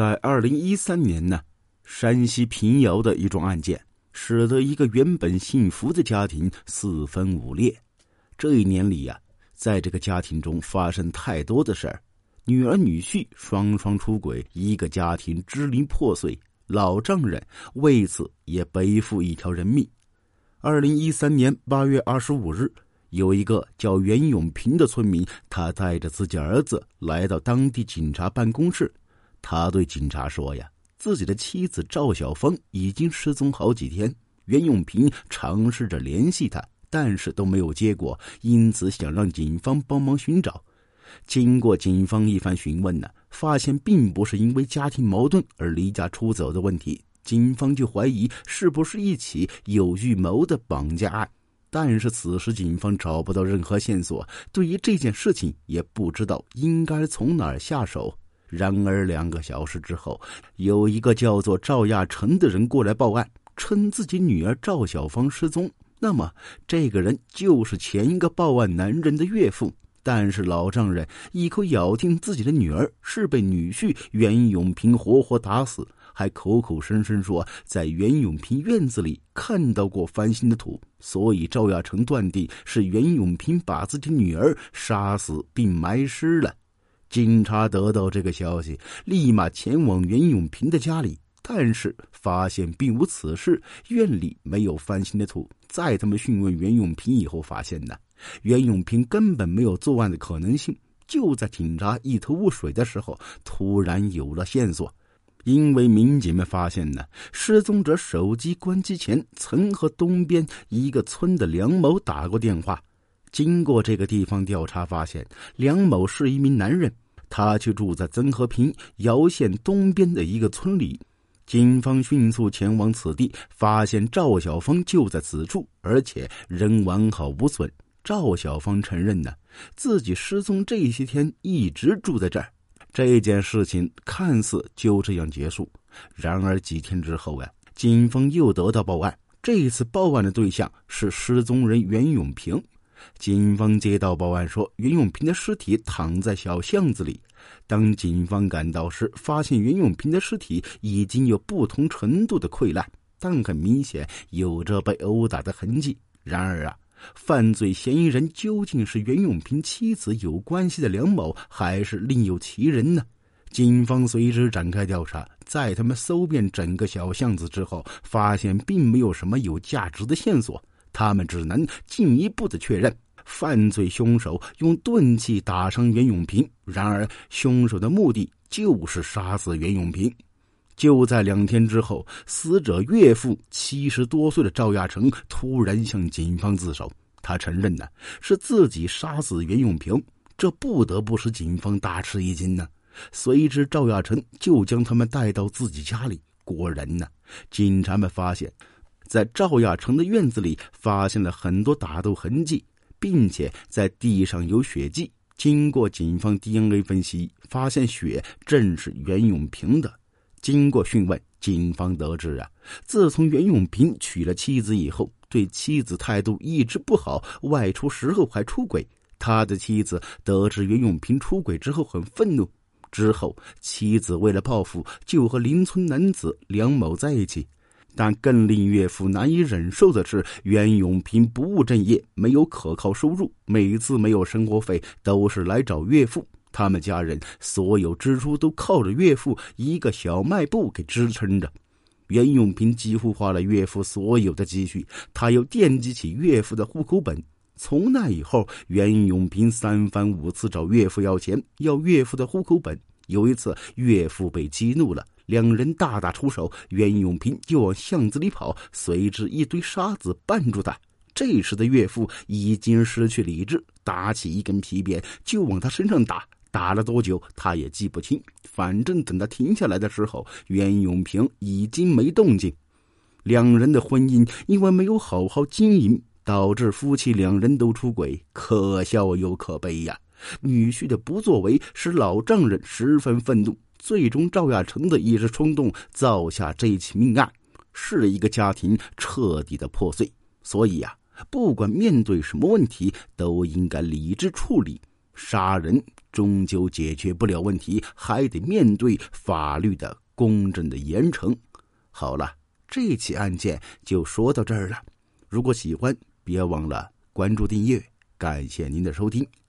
在二零一三年呢，山西平遥的一桩案件，使得一个原本幸福的家庭四分五裂。这一年里呀，在这个家庭中发生太多的事儿，女儿女婿双双出轨，一个家庭支离破碎，老丈人为此也背负一条人命。二零一三年八月二十五日。有一个叫袁永平的村民，他带着自己儿子来到当地警察办公室。他对警察说：“呀，自己的妻子赵小芳已经失踪好几天。袁永平尝试着联系他，但是都没有结果，因此想让警方帮忙寻找。经过警方一番询问呢，发现并不是因为家庭矛盾而离家出走的问题，警方就怀疑是不是一起有预谋的绑架案。”但是此时警方找不到任何线索，对于这件事情也不知道应该从哪儿下手。然而两个小时之后，有一个叫做赵亚成的人过来报案，称自己女儿赵小芳失踪。那么这个人就是前一个报案男人的岳父。但是老丈人一口咬定自己的女儿是被女婿袁永平活活打死。还口口声声说在袁永平院子里看到过翻新的土，所以赵亚成断定是袁永平把自己女儿杀死并埋尸了。警察得到这个消息，立马前往袁永平的家里，但是发现并无此事，院里没有翻新的土。在他们讯问袁永平以后，发现呢，袁永平根本没有作案的可能性。就在警察一头雾水的时候，突然有了线索。因为民警们发现呢，失踪者手机关机前曾和东边一个村的梁某打过电话。经过这个地方调查，发现梁某是一名男人，他却住在曾和平姚县东边的一个村里。警方迅速前往此地，发现赵小芳就在此处，而且人完好无损。赵小芳承认呢，自己失踪这些天一直住在这儿。这件事情看似就这样结束，然而几天之后啊，警方又得到报案。这一次报案的对象是失踪人袁永平。警方接到报案说，袁永平的尸体躺在小巷子里。当警方赶到时，发现袁永平的尸体已经有不同程度的溃烂，但很明显有着被殴打的痕迹。然而啊。犯罪嫌疑人究竟是袁永平妻子有关系的梁某，还是另有其人呢？警方随之展开调查，在他们搜遍整个小巷子之后，发现并没有什么有价值的线索，他们只能进一步的确认，犯罪凶手用钝器打伤袁永平，然而凶手的目的就是杀死袁永平。就在两天之后，死者岳父七十多岁的赵亚成突然向警方自首，他承认呢是自己杀死袁永平，这不得不使警方大吃一惊呢。随之，赵亚成就将他们带到自己家里。果然呢，警察们发现，在赵亚成的院子里发现了很多打斗痕迹，并且在地上有血迹。经过警方 DNA 分析，发现血正是袁永平的。经过讯问，警方得知啊，自从袁永平娶了妻子以后，对妻子态度一直不好，外出时候还出轨。他的妻子得知袁永平出轨之后，很愤怒。之后，妻子为了报复，就和邻村男子梁某在一起。但更令岳父难以忍受的是，袁永平不务正业，没有可靠收入，每次没有生活费，都是来找岳父。他们家人所有支出都靠着岳父一个小卖部给支撑着，袁永平几乎花了岳父所有的积蓄，他又惦记起岳父的户口本。从那以后，袁永平三番五次找岳父要钱，要岳父的户口本。有一次，岳父被激怒了，两人大打出手，袁永平就往巷子里跑，随之一堆沙子绊住他。这时的岳父已经失去理智，打起一根皮鞭就往他身上打。打了多久，他也记不清。反正等他停下来的时候，袁永平已经没动静。两人的婚姻因为没有好好经营，导致夫妻两人都出轨，可笑又可悲呀！女婿的不作为使老丈人十分愤怒，最终赵亚成的一时冲动造下这起命案，是一个家庭彻底的破碎。所以呀，不管面对什么问题，都应该理智处理。杀人。终究解决不了问题，还得面对法律的公正的严惩。好了，这起案件就说到这儿了。如果喜欢，别忘了关注订阅。感谢您的收听。